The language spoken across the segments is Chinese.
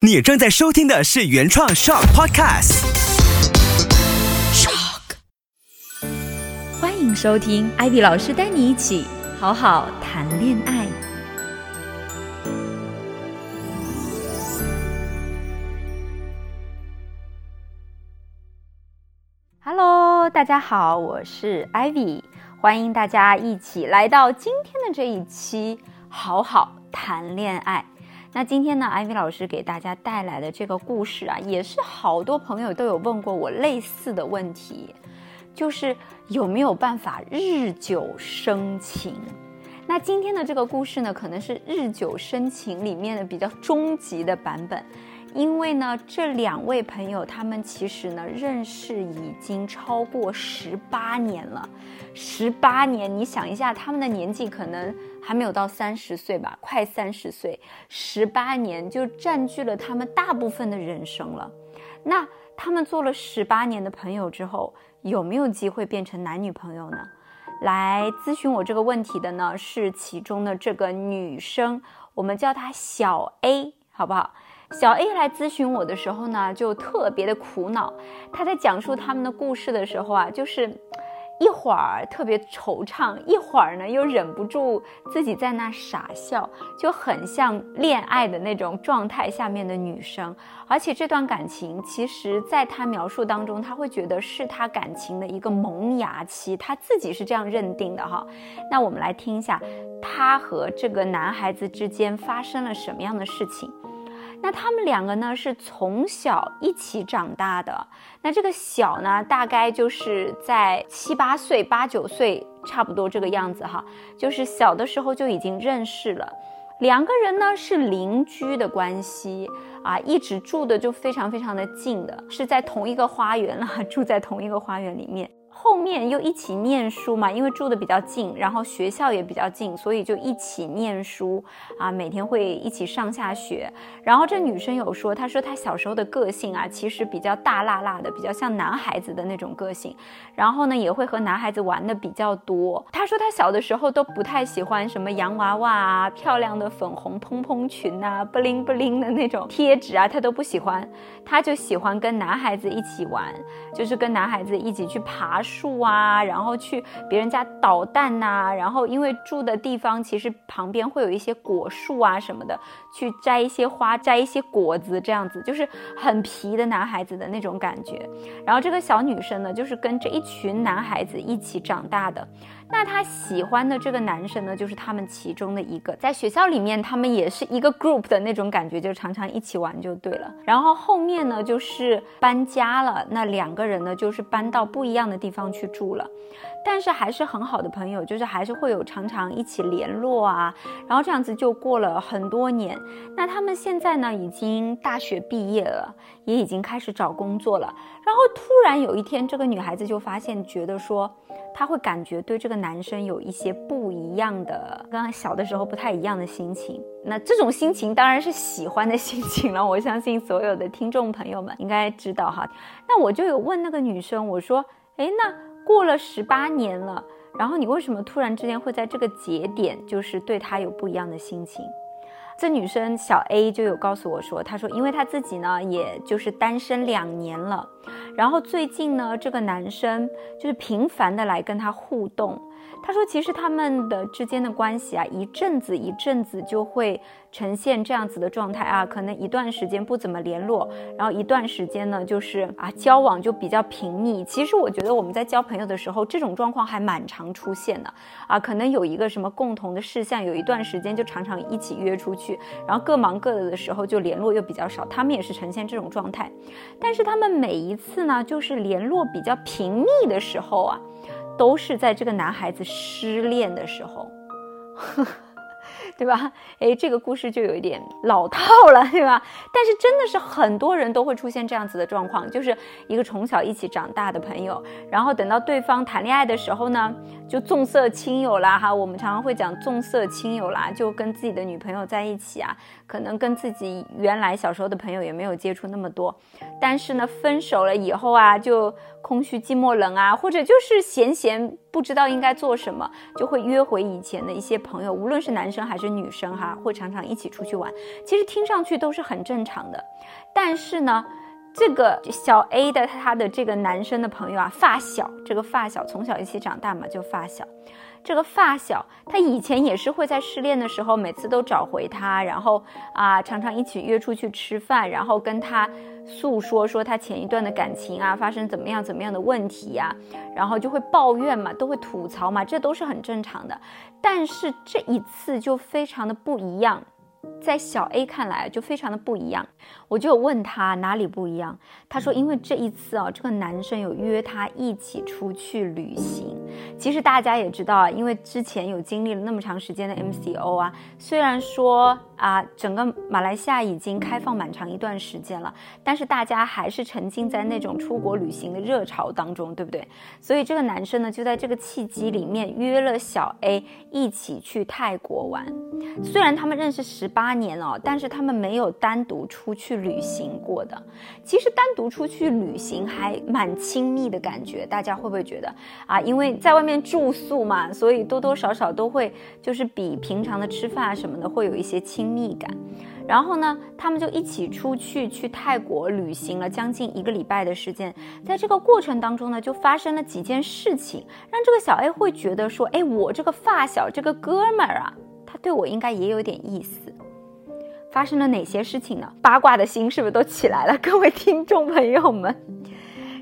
你正在收听的是原创 Shock Podcast。Shock，欢迎收听艾比老师带你一起好好谈恋爱。Hello，大家好，我是 Ivy，欢迎大家一起来到今天的这一期好好谈恋爱。那今天呢，艾薇老师给大家带来的这个故事啊，也是好多朋友都有问过我类似的问题，就是有没有办法日久生情？那今天的这个故事呢，可能是日久生情里面的比较终极的版本。因为呢，这两位朋友他们其实呢认识已经超过十八年了，十八年，你想一下，他们的年纪可能还没有到三十岁吧，快三十岁，十八年就占据了他们大部分的人生了。那他们做了十八年的朋友之后，有没有机会变成男女朋友呢？来咨询我这个问题的呢是其中的这个女生，我们叫她小 A，好不好？小 A 来咨询我的时候呢，就特别的苦恼。她在讲述他们的故事的时候啊，就是一会儿特别惆怅，一会儿呢又忍不住自己在那傻笑，就很像恋爱的那种状态下面的女生。而且这段感情，其实在他描述当中，他会觉得是他感情的一个萌芽期，他自己是这样认定的哈。那我们来听一下，他和这个男孩子之间发生了什么样的事情。那他们两个呢是从小一起长大的。那这个小呢，大概就是在七八岁、八九岁，差不多这个样子哈。就是小的时候就已经认识了。两个人呢是邻居的关系啊，一直住的就非常非常的近的，是在同一个花园了，住在同一个花园里面。后面又一起念书嘛，因为住的比较近，然后学校也比较近，所以就一起念书啊，每天会一起上下学。然后这女生有说，她说她小时候的个性啊，其实比较大辣辣的，比较像男孩子的那种个性。然后呢，也会和男孩子玩的比较多。她说她小的时候都不太喜欢什么洋娃娃啊、漂亮的粉红蓬蓬裙啊、不灵不灵的那种贴纸啊，她都不喜欢。她就喜欢跟男孩子一起玩，就是跟男孩子一起去爬。树啊，然后去别人家捣蛋呐，然后因为住的地方其实旁边会有一些果树啊什么的，去摘一些花，摘一些果子，这样子就是很皮的男孩子的那种感觉。然后这个小女生呢，就是跟这一群男孩子一起长大的。那他喜欢的这个男生呢，就是他们其中的一个，在学校里面他们也是一个 group 的那种感觉，就常常一起玩就对了。然后后面呢，就是搬家了，那两个人呢，就是搬到不一样的地方去住了，但是还是很好的朋友，就是还是会有常常一起联络啊。然后这样子就过了很多年。那他们现在呢，已经大学毕业了，也已经开始找工作了。然后突然有一天，这个女孩子就发现，觉得说。她会感觉对这个男生有一些不一样的，跟小的时候不太一样的心情。那这种心情当然是喜欢的心情了。我相信所有的听众朋友们应该知道哈。那我就有问那个女生，我说：“哎，那过了十八年了，然后你为什么突然之间会在这个节点，就是对他有不一样的心情？”这女生小 A 就有告诉我说：“她说，因为她自己呢，也就是单身两年了。”然后最近呢，这个男生就是频繁的来跟她互动。他说：“其实他们的之间的关系啊，一阵子一阵子就会呈现这样子的状态啊，可能一段时间不怎么联络，然后一段时间呢，就是啊交往就比较频密。其实我觉得我们在交朋友的时候，这种状况还蛮常出现的啊，可能有一个什么共同的事项，有一段时间就常常一起约出去，然后各忙各的的时候就联络又比较少。他们也是呈现这种状态，但是他们每一次呢，就是联络比较频密的时候啊。”都是在这个男孩子失恋的时候。对吧？哎，这个故事就有一点老套了，对吧？但是真的是很多人都会出现这样子的状况，就是一个从小一起长大的朋友，然后等到对方谈恋爱的时候呢，就重色轻友啦，哈，我们常常会讲重色轻友啦，就跟自己的女朋友在一起啊，可能跟自己原来小时候的朋友也没有接触那么多，但是呢，分手了以后啊，就空虚寂寞冷啊，或者就是闲闲不知道应该做什么，就会约回以前的一些朋友，无论是男生还是。女生哈，会常常一起出去玩，其实听上去都是很正常的。但是呢，这个小 A 的他的这个男生的朋友啊，发小，这个发小从小一起长大嘛，就发小。这个发小，他以前也是会在失恋的时候，每次都找回他，然后啊，常常一起约出去吃饭，然后跟他诉说说他前一段的感情啊，发生怎么样怎么样的问题呀，然后就会抱怨嘛，都会吐槽嘛，这都是很正常的。但是这一次就非常的不一样。在小 A 看来就非常的不一样，我就问他哪里不一样，他说因为这一次啊，这个男生有约他一起出去旅行。其实大家也知道啊，因为之前有经历了那么长时间的 MCO 啊，虽然说啊，整个马来西亚已经开放蛮长一段时间了，但是大家还是沉浸在那种出国旅行的热潮当中，对不对？所以这个男生呢，就在这个契机里面约了小 A 一起去泰国玩。虽然他们认识十八年哦，但是他们没有单独出去旅行过的。其实单独出去旅行还蛮亲密的感觉，大家会不会觉得啊？因为在外面住宿嘛，所以多多少少都会就是比平常的吃饭啊什么的会有一些亲密感。然后呢，他们就一起出去去泰国旅行了将近一个礼拜的时间。在这个过程当中呢，就发生了几件事情，让这个小 A 会觉得说，哎，我这个发小这个哥们儿啊。他对我应该也有点意思，发生了哪些事情呢？八卦的心是不是都起来了？各位听众朋友们。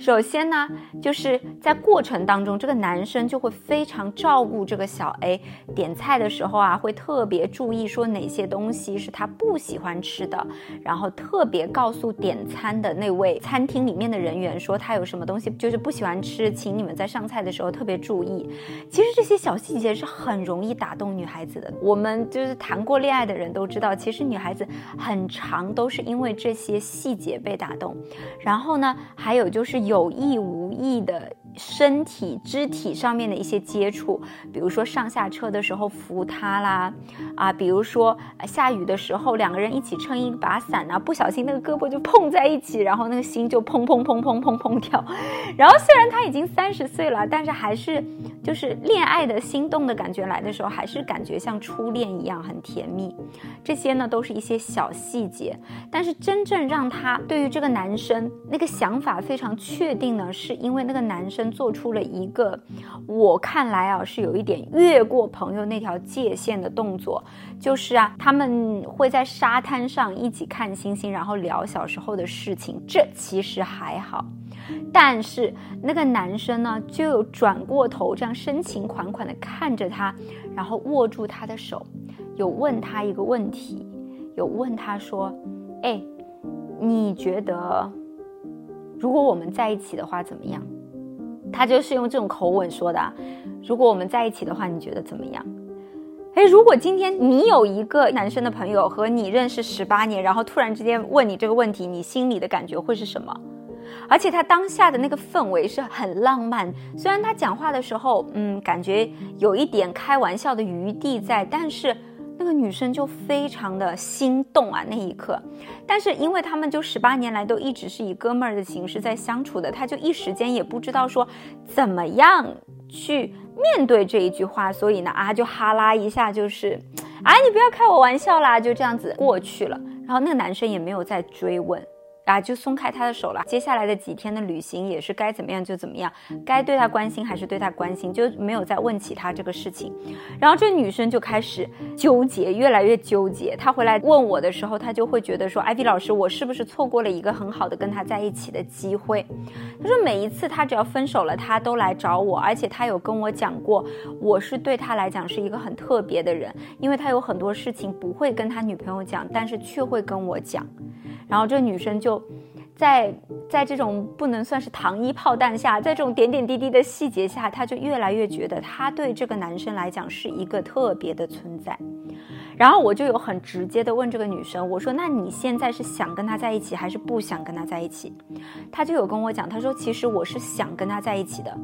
首先呢，就是在过程当中，这个男生就会非常照顾这个小 A，点菜的时候啊，会特别注意说哪些东西是他不喜欢吃的，然后特别告诉点餐的那位餐厅里面的人员说他有什么东西就是不喜欢吃，请你们在上菜的时候特别注意。其实这些小细节是很容易打动女孩子的。我们就是谈过恋爱的人都知道，其实女孩子很长都是因为这些细节被打动。然后呢，还有就是。有意无意的身体、肢体上面的一些接触，比如说上下车的时候扶他啦，啊，比如说下雨的时候两个人一起撑一把伞啊，不小心那个胳膊就碰在一起，然后那个心就砰砰砰砰砰砰跳。然后虽然他已经三十岁了，但是还是就是恋爱的心动的感觉来的时候，还是感觉像初恋一样很甜蜜。这些呢都是一些小细节，但是真正让他对于这个男生那个想法非常。确定呢，是因为那个男生做出了一个，我看来啊是有一点越过朋友那条界限的动作，就是啊他们会在沙滩上一起看星星，然后聊小时候的事情，这其实还好，但是那个男生呢就转过头这样深情款款的看着他，然后握住他的手，有问他一个问题，有问他说，哎，你觉得？如果我们在一起的话怎么样？他就是用这种口吻说的。如果我们在一起的话，你觉得怎么样？哎，如果今天你有一个男生的朋友和你认识十八年，然后突然之间问你这个问题，你心里的感觉会是什么？而且他当下的那个氛围是很浪漫，虽然他讲话的时候，嗯，感觉有一点开玩笑的余地在，但是。那个女生就非常的心动啊，那一刻，但是因为他们就十八年来都一直是以哥们儿的形式在相处的，他就一时间也不知道说怎么样去面对这一句话，所以呢啊就哈拉一下就是，哎你不要开我玩笑啦，就这样子过去了，然后那个男生也没有再追问。啊，就松开他的手了。接下来的几天的旅行也是该怎么样就怎么样，该对他关心还是对他关心，就没有再问起他这个事情。然后这女生就开始纠结，越来越纠结。她回来问我的时候，她就会觉得说：“艾比老师，我是不是错过了一个很好的跟他在一起的机会？”她说：“每一次他只要分手了，他都来找我，而且他有跟我讲过，我是对他来讲是一个很特别的人，因为他有很多事情不会跟他女朋友讲，但是却会跟我讲。”然后这女生在在这种不能算是糖衣炮弹下，在这种点点滴滴的细节下，她就越来越觉得他对这个男生来讲是一个特别的存在。然后我就有很直接的问这个女生，我说：“那你现在是想跟他在一起，还是不想跟他在一起？”她就有跟我讲，她说：“其实我是想跟他在一起的。”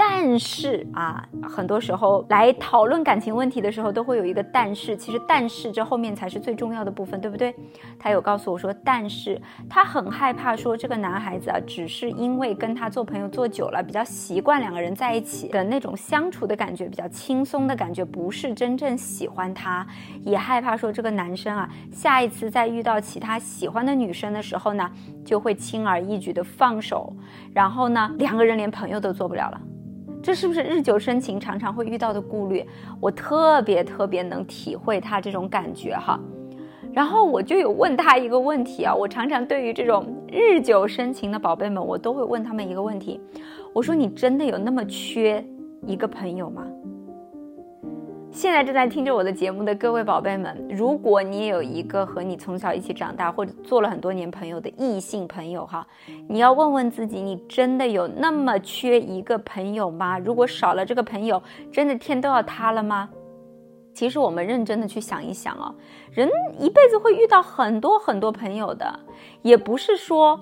但是啊，很多时候来讨论感情问题的时候，都会有一个但是。其实但是这后面才是最重要的部分，对不对？他有告诉我说，但是他很害怕说这个男孩子啊，只是因为跟他做朋友做久了，比较习惯两个人在一起的那种相处的感觉，比较轻松的感觉，不是真正喜欢他。也害怕说这个男生啊，下一次再遇到其他喜欢的女生的时候呢，就会轻而易举的放手，然后呢，两个人连朋友都做不了了。这是不是日久生情常常会遇到的顾虑？我特别特别能体会他这种感觉哈。然后我就有问他一个问题啊，我常常对于这种日久生情的宝贝们，我都会问他们一个问题，我说你真的有那么缺一个朋友吗？现在正在听着我的节目的各位宝贝们，如果你也有一个和你从小一起长大或者做了很多年朋友的异性朋友哈，你要问问自己，你真的有那么缺一个朋友吗？如果少了这个朋友，真的天都要塌了吗？其实我们认真的去想一想啊，人一辈子会遇到很多很多朋友的，也不是说。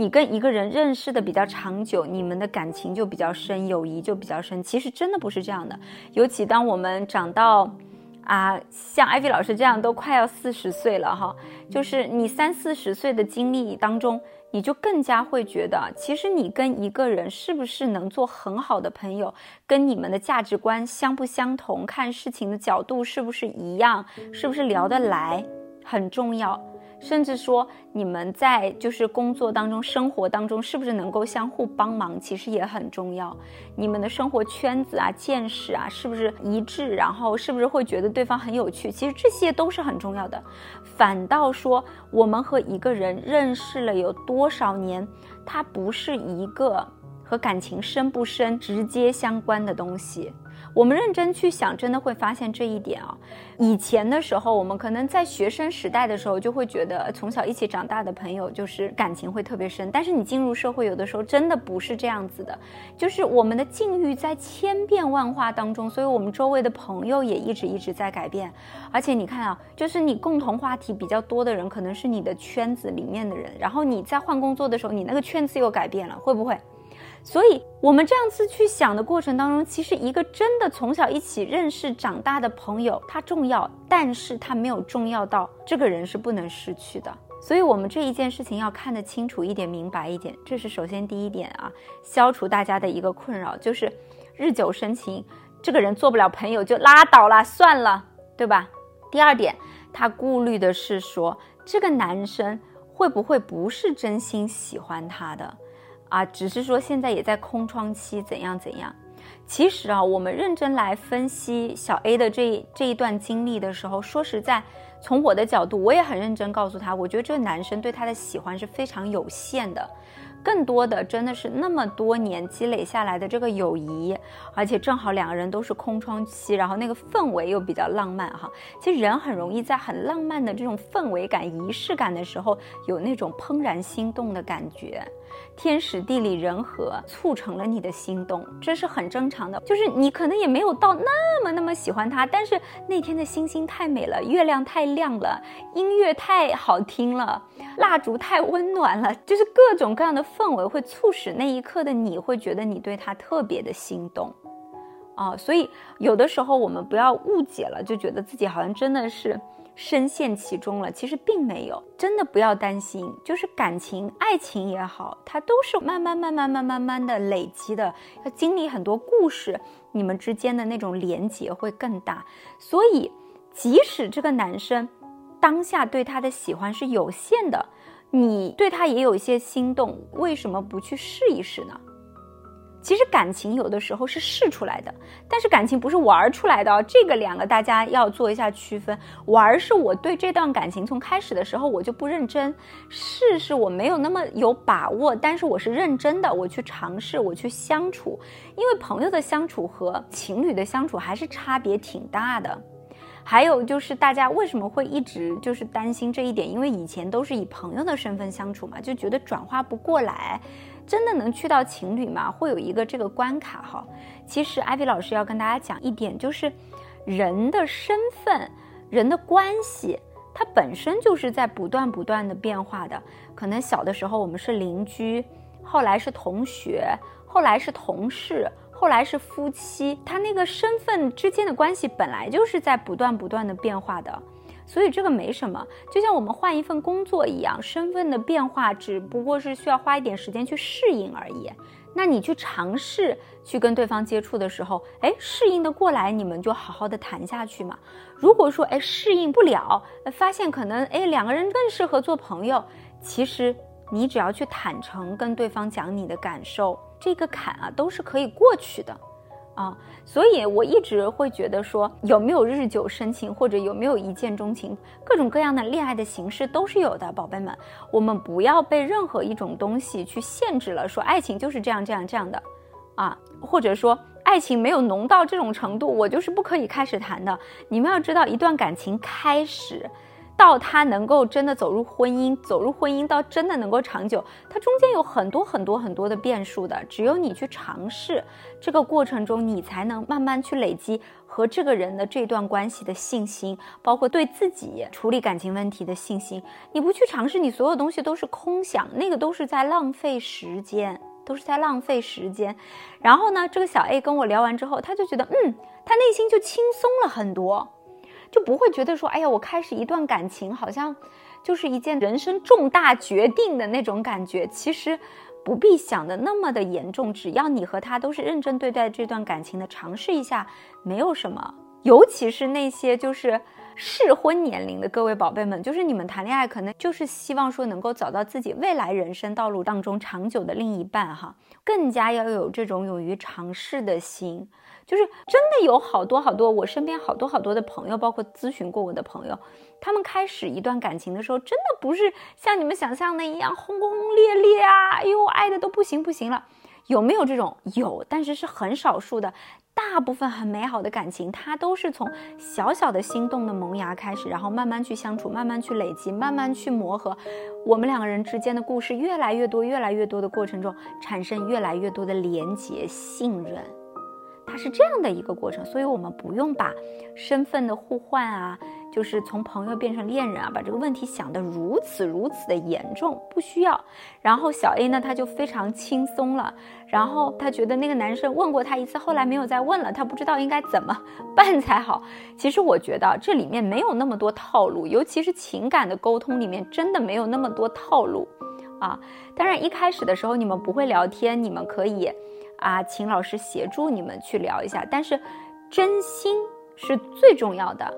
你跟一个人认识的比较长久，你们的感情就比较深，友谊就比较深。其实真的不是这样的。尤其当我们长到，啊，像艾薇老师这样都快要四十岁了哈，就是你三四十岁的经历当中，你就更加会觉得，其实你跟一个人是不是能做很好的朋友，跟你们的价值观相不相同，看事情的角度是不是一样，是不是聊得来，很重要。甚至说，你们在就是工作当中、生活当中，是不是能够相互帮忙，其实也很重要。你们的生活圈子啊、见识啊，是不是一致？然后是不是会觉得对方很有趣？其实这些都是很重要的。反倒说，我们和一个人认识了有多少年，它不是一个和感情深不深直接相关的东西。我们认真去想，真的会发现这一点啊。以前的时候，我们可能在学生时代的时候，就会觉得从小一起长大的朋友就是感情会特别深。但是你进入社会，有的时候真的不是这样子的，就是我们的境遇在千变万化当中，所以我们周围的朋友也一直一直在改变。而且你看啊，就是你共同话题比较多的人，可能是你的圈子里面的人，然后你在换工作的时候，你那个圈子又改变了，会不会？所以，我们这样子去想的过程当中，其实一个真的从小一起认识长大的朋友，他重要，但是他没有重要到这个人是不能失去的。所以，我们这一件事情要看得清楚一点，明白一点，这是首先第一点啊，消除大家的一个困扰，就是日久生情，这个人做不了朋友就拉倒了，算了，对吧？第二点，他顾虑的是说，这个男生会不会不是真心喜欢他的？啊，只是说现在也在空窗期，怎样怎样？其实啊，我们认真来分析小 A 的这这一段经历的时候，说实在，从我的角度，我也很认真告诉他，我觉得这个男生对他的喜欢是非常有限的。更多的真的是那么多年积累下来的这个友谊，而且正好两个人都是空窗期，然后那个氛围又比较浪漫哈。其实人很容易在很浪漫的这种氛围感、仪式感的时候，有那种怦然心动的感觉。天时地利人和促成了你的心动，这是很正常的。就是你可能也没有到那么那么喜欢他，但是那天的星星太美了，月亮太亮了，音乐太好听了，蜡烛太温暖了，就是各种各样的氛围会促使那一刻的你会觉得你对他特别的心动，啊，所以有的时候我们不要误解了，就觉得自己好像真的是。深陷其中了，其实并没有，真的不要担心。就是感情、爱情也好，它都是慢慢、慢慢、慢慢慢的累积的，要经历很多故事，你们之间的那种连结会更大。所以，即使这个男生当下对他的喜欢是有限的，你对他也有一些心动，为什么不去试一试呢？其实感情有的时候是试出来的，但是感情不是玩出来的。这个两个大家要做一下区分。玩是我对这段感情从开始的时候我就不认真，试是我没有那么有把握，但是我是认真的，我去尝试，我去相处。因为朋友的相处和情侣的相处还是差别挺大的。还有就是大家为什么会一直就是担心这一点？因为以前都是以朋友的身份相处嘛，就觉得转化不过来。真的能去到情侣吗？会有一个这个关卡哈。其实艾比老师要跟大家讲一点，就是人的身份、人的关系，它本身就是在不断不断的变化的。可能小的时候我们是邻居，后来是同学，后来是同事。后来是夫妻，他那个身份之间的关系本来就是在不断不断的变化的，所以这个没什么，就像我们换一份工作一样，身份的变化只不过是需要花一点时间去适应而已。那你去尝试去跟对方接触的时候，哎，适应的过来，你们就好好的谈下去嘛。如果说哎适应不了，发现可能哎两个人更适合做朋友，其实你只要去坦诚跟对方讲你的感受，这个坎啊都是可以过去的。啊，所以我一直会觉得说，有没有日久生情，或者有没有一见钟情，各种各样的恋爱的形式都是有的，宝贝们，我们不要被任何一种东西去限制了，说爱情就是这样这样这样的，啊，或者说爱情没有浓到这种程度，我就是不可以开始谈的。你们要知道，一段感情开始。到他能够真的走入婚姻，走入婚姻到真的能够长久，它中间有很多很多很多的变数的。只有你去尝试，这个过程中你才能慢慢去累积和这个人的这段关系的信心，包括对自己处理感情问题的信心。你不去尝试，你所有东西都是空想，那个都是在浪费时间，都是在浪费时间。然后呢，这个小 A 跟我聊完之后，他就觉得，嗯，他内心就轻松了很多。就不会觉得说，哎呀，我开始一段感情，好像就是一件人生重大决定的那种感觉。其实不必想的那么的严重，只要你和他都是认真对待这段感情的，尝试一下，没有什么。尤其是那些就是适婚年龄的各位宝贝们，就是你们谈恋爱，可能就是希望说能够找到自己未来人生道路当中长久的另一半哈，更加要有这种勇于尝试的心。就是真的有好多好多，我身边好多好多的朋友，包括咨询过我的朋友，他们开始一段感情的时候，真的不是像你们想象的一样轰轰烈烈啊！哎呦，爱的都不行不行了。有没有这种？有，但是是很少数的。大部分很美好的感情，它都是从小小的心动的萌芽开始，然后慢慢去相处，慢慢去累积，慢慢去磨合。我们两个人之间的故事越来越多，越来越多的过程中，产生越来越多的连结、信任。它是这样的一个过程，所以我们不用把身份的互换啊，就是从朋友变成恋人啊，把这个问题想得如此如此的严重，不需要。然后小 A 呢，他就非常轻松了，然后他觉得那个男生问过他一次，后来没有再问了，他不知道应该怎么 办才好。其实我觉得这里面没有那么多套路，尤其是情感的沟通里面，真的没有那么多套路啊。当然一开始的时候你们不会聊天，你们可以。啊，请老师协助你们去聊一下，但是真心是最重要的。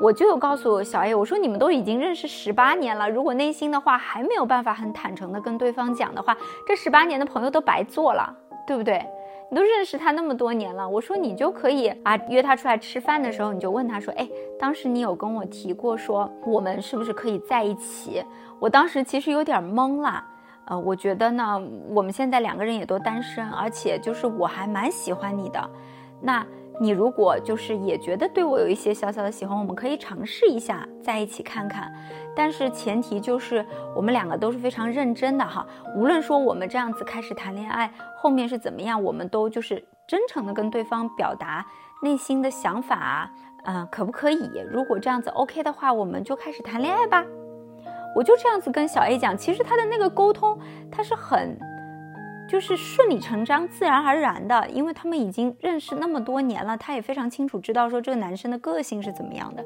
我就有告诉小 A，我说你们都已经认识十八年了，如果内心的话还没有办法很坦诚的跟对方讲的话，这十八年的朋友都白做了，对不对？你都认识他那么多年了，我说你就可以啊，约他出来吃饭的时候，你就问他说，哎，当时你有跟我提过说我们是不是可以在一起？我当时其实有点懵啦。呃，我觉得呢，我们现在两个人也都单身，而且就是我还蛮喜欢你的。那你如果就是也觉得对我有一些小小的喜欢，我们可以尝试一下在一起看看。但是前提就是我们两个都是非常认真的哈。无论说我们这样子开始谈恋爱，后面是怎么样，我们都就是真诚的跟对方表达内心的想法，嗯，可不可以？如果这样子 OK 的话，我们就开始谈恋爱吧。我就这样子跟小 A 讲，其实他的那个沟通，他是很，就是顺理成章、自然而然的，因为他们已经认识那么多年了，他也非常清楚知道说这个男生的个性是怎么样的。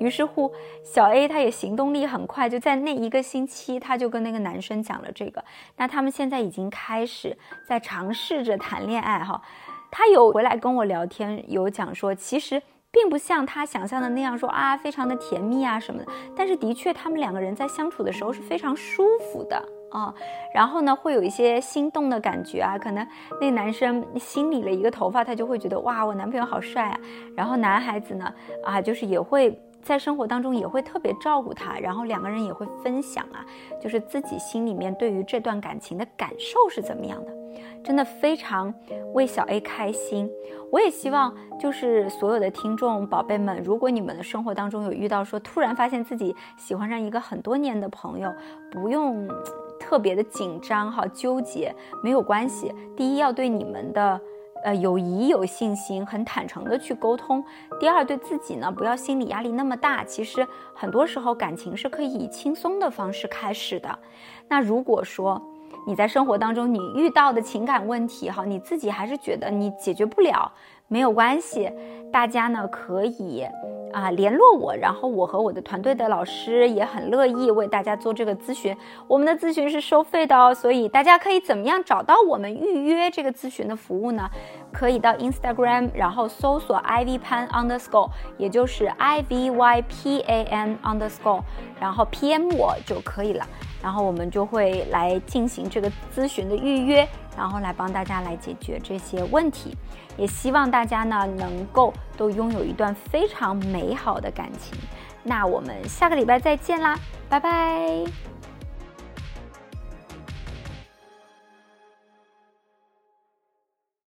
于是乎，小 A 他也行动力很快，就在那一个星期，他就跟那个男生讲了这个。那他们现在已经开始在尝试着谈恋爱哈。他有回来跟我聊天，有讲说其实。并不像他想象的那样说啊，非常的甜蜜啊什么的。但是的确，他们两个人在相处的时候是非常舒服的啊。然后呢，会有一些心动的感觉啊。可能那男生心理了一个头发，他就会觉得哇，我男朋友好帅啊。然后男孩子呢，啊，就是也会在生活当中也会特别照顾他。然后两个人也会分享啊，就是自己心里面对于这段感情的感受是怎么样的。真的非常为小 A 开心，我也希望就是所有的听众宝贝们，如果你们的生活当中有遇到说突然发现自己喜欢上一个很多年的朋友，不用特别的紧张哈纠结，没有关系。第一要对你们的呃友谊有信心，很坦诚的去沟通。第二对自己呢不要心理压力那么大，其实很多时候感情是可以以轻松的方式开始的。那如果说。你在生活当中你遇到的情感问题哈，你自己还是觉得你解决不了，没有关系，大家呢可以。啊，联络我，然后我和我的团队的老师也很乐意为大家做这个咨询。我们的咨询是收费的哦，所以大家可以怎么样找到我们预约这个咨询的服务呢？可以到 Instagram，然后搜索 Ivy Pan underscore，也就是 I V Y P A N underscore，然后 PM 我就可以了。然后我们就会来进行这个咨询的预约，然后来帮大家来解决这些问题。也希望大家呢能够都拥有一段非常美好的感情。那我们下个礼拜再见啦，拜拜。